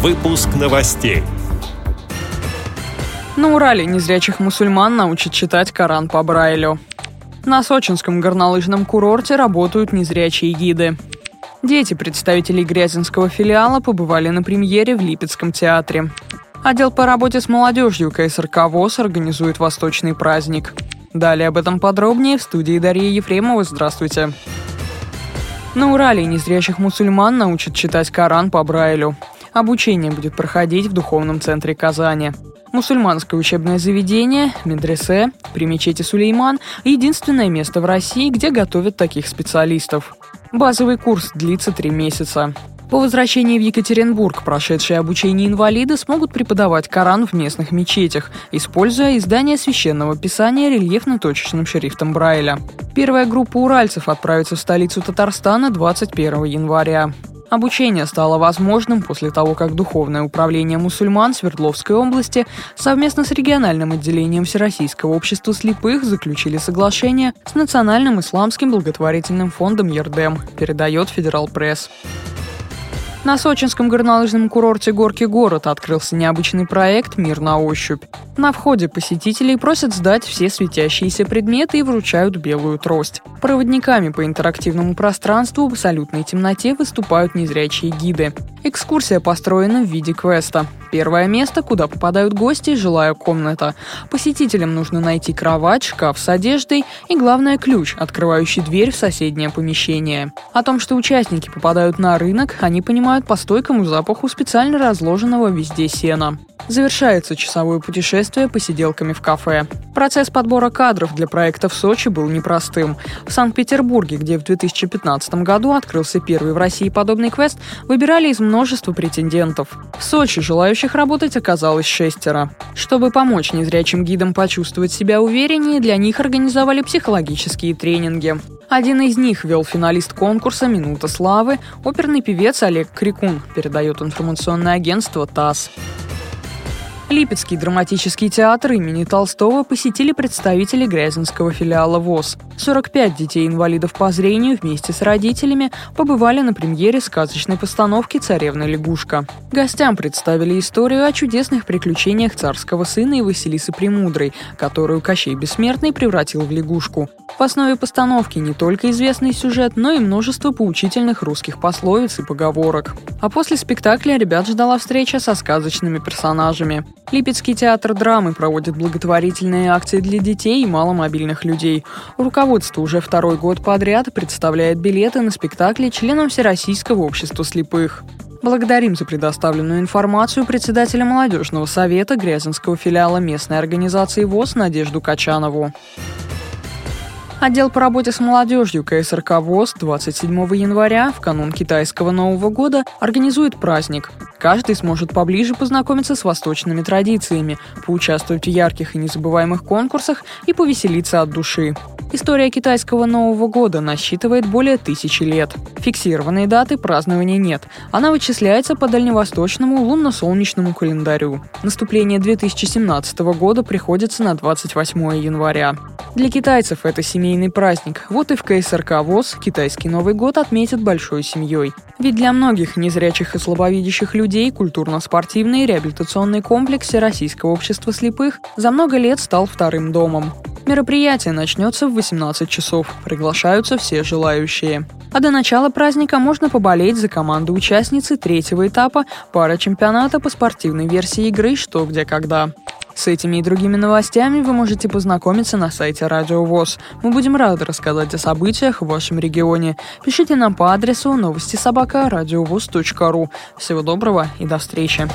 Выпуск новостей. На Урале незрячих мусульман научат читать Коран по Брайлю. На сочинском горнолыжном курорте работают незрячие гиды. Дети представителей Грязинского филиала побывали на премьере в Липецком театре. Отдел по работе с молодежью КСРК ВОЗ организует восточный праздник. Далее об этом подробнее в студии Дарьи Ефремова. Здравствуйте. На Урале незрячих мусульман научат читать Коран по Брайлю. Обучение будет проходить в духовном центре Казани. Мусульманское учебное заведение, медресе, при мечети Сулейман – единственное место в России, где готовят таких специалистов. Базовый курс длится три месяца. По возвращении в Екатеринбург прошедшие обучение инвалиды смогут преподавать Коран в местных мечетях, используя издание священного писания рельефно-точечным шрифтом Брайля. Первая группа уральцев отправится в столицу Татарстана 21 января. Обучение стало возможным после того, как Духовное управление мусульман Свердловской области совместно с региональным отделением Всероссийского общества слепых заключили соглашение с Национальным исламским благотворительным фондом «Ердем», передает Федерал Пресс. На сочинском горнолыжном курорте «Горки город» открылся необычный проект «Мир на ощупь». На входе посетителей просят сдать все светящиеся предметы и вручают белую трость. Проводниками по интерактивному пространству в абсолютной темноте выступают незрячие гиды. Экскурсия построена в виде квеста. Первое место, куда попадают гости – жилая комната. Посетителям нужно найти кровать, шкаф с одеждой и, главное, ключ, открывающий дверь в соседнее помещение. О том, что участники попадают на рынок, они понимают по стойкому запаху специально разложенного везде сена. Завершается часовое путешествие посиделками в кафе. Процесс подбора кадров для проекта в Сочи был непростым. В Санкт-Петербурге, где в 2015 году открылся первый в России подобный квест, выбирали из множества претендентов. В Сочи желающих работать оказалось шестеро. Чтобы помочь незрячим гидам почувствовать себя увереннее, для них организовали психологические тренинги. Один из них вел финалист конкурса «Минута славы» оперный певец Олег Крикун, передает информационное агентство ТАСС. Липецкий драматический театр имени Толстого посетили представители Грязинского филиала ВОЗ. 45 детей-инвалидов по зрению вместе с родителями побывали на премьере сказочной постановки «Царевна лягушка». Гостям представили историю о чудесных приключениях царского сына и Василисы Премудрой, которую Кощей Бессмертный превратил в лягушку. В основе постановки не только известный сюжет, но и множество поучительных русских пословиц и поговорок. А после спектакля ребят ждала встреча со сказочными персонажами. Липецкий театр драмы проводит благотворительные акции для детей и маломобильных людей. Руководство уже второй год подряд представляет билеты на спектакли членам Всероссийского общества слепых. Благодарим за предоставленную информацию председателя молодежного совета Грязинского филиала местной организации ВОЗ Надежду Качанову. Отдел по работе с молодежью КСРК ВОЗ 27 января, в канун китайского Нового года, организует праздник. Каждый сможет поближе познакомиться с восточными традициями, поучаствовать в ярких и незабываемых конкурсах и повеселиться от души. История китайского Нового года насчитывает более тысячи лет. Фиксированной даты празднования нет. Она вычисляется по дальневосточному лунно-солнечному календарю. Наступление 2017 года приходится на 28 января. Для китайцев это семейный праздник. Вот и в КСРК ВОЗ китайский Новый год отметят большой семьей. Ведь для многих незрячих и слабовидящих людей культурно-спортивный реабилитационный комплекс Российского общества слепых за много лет стал вторым домом. Мероприятие начнется в 18 часов. Приглашаются все желающие. А до начала праздника можно поболеть за команду участницы третьего этапа пара чемпионата по спортивной версии игры «Что, где, когда». С этими и другими новостями вы можете познакомиться на сайте Радио ВОЗ. Мы будем рады рассказать о событиях в вашем регионе. Пишите нам по адресу новости собака ру. Всего доброго и до встречи.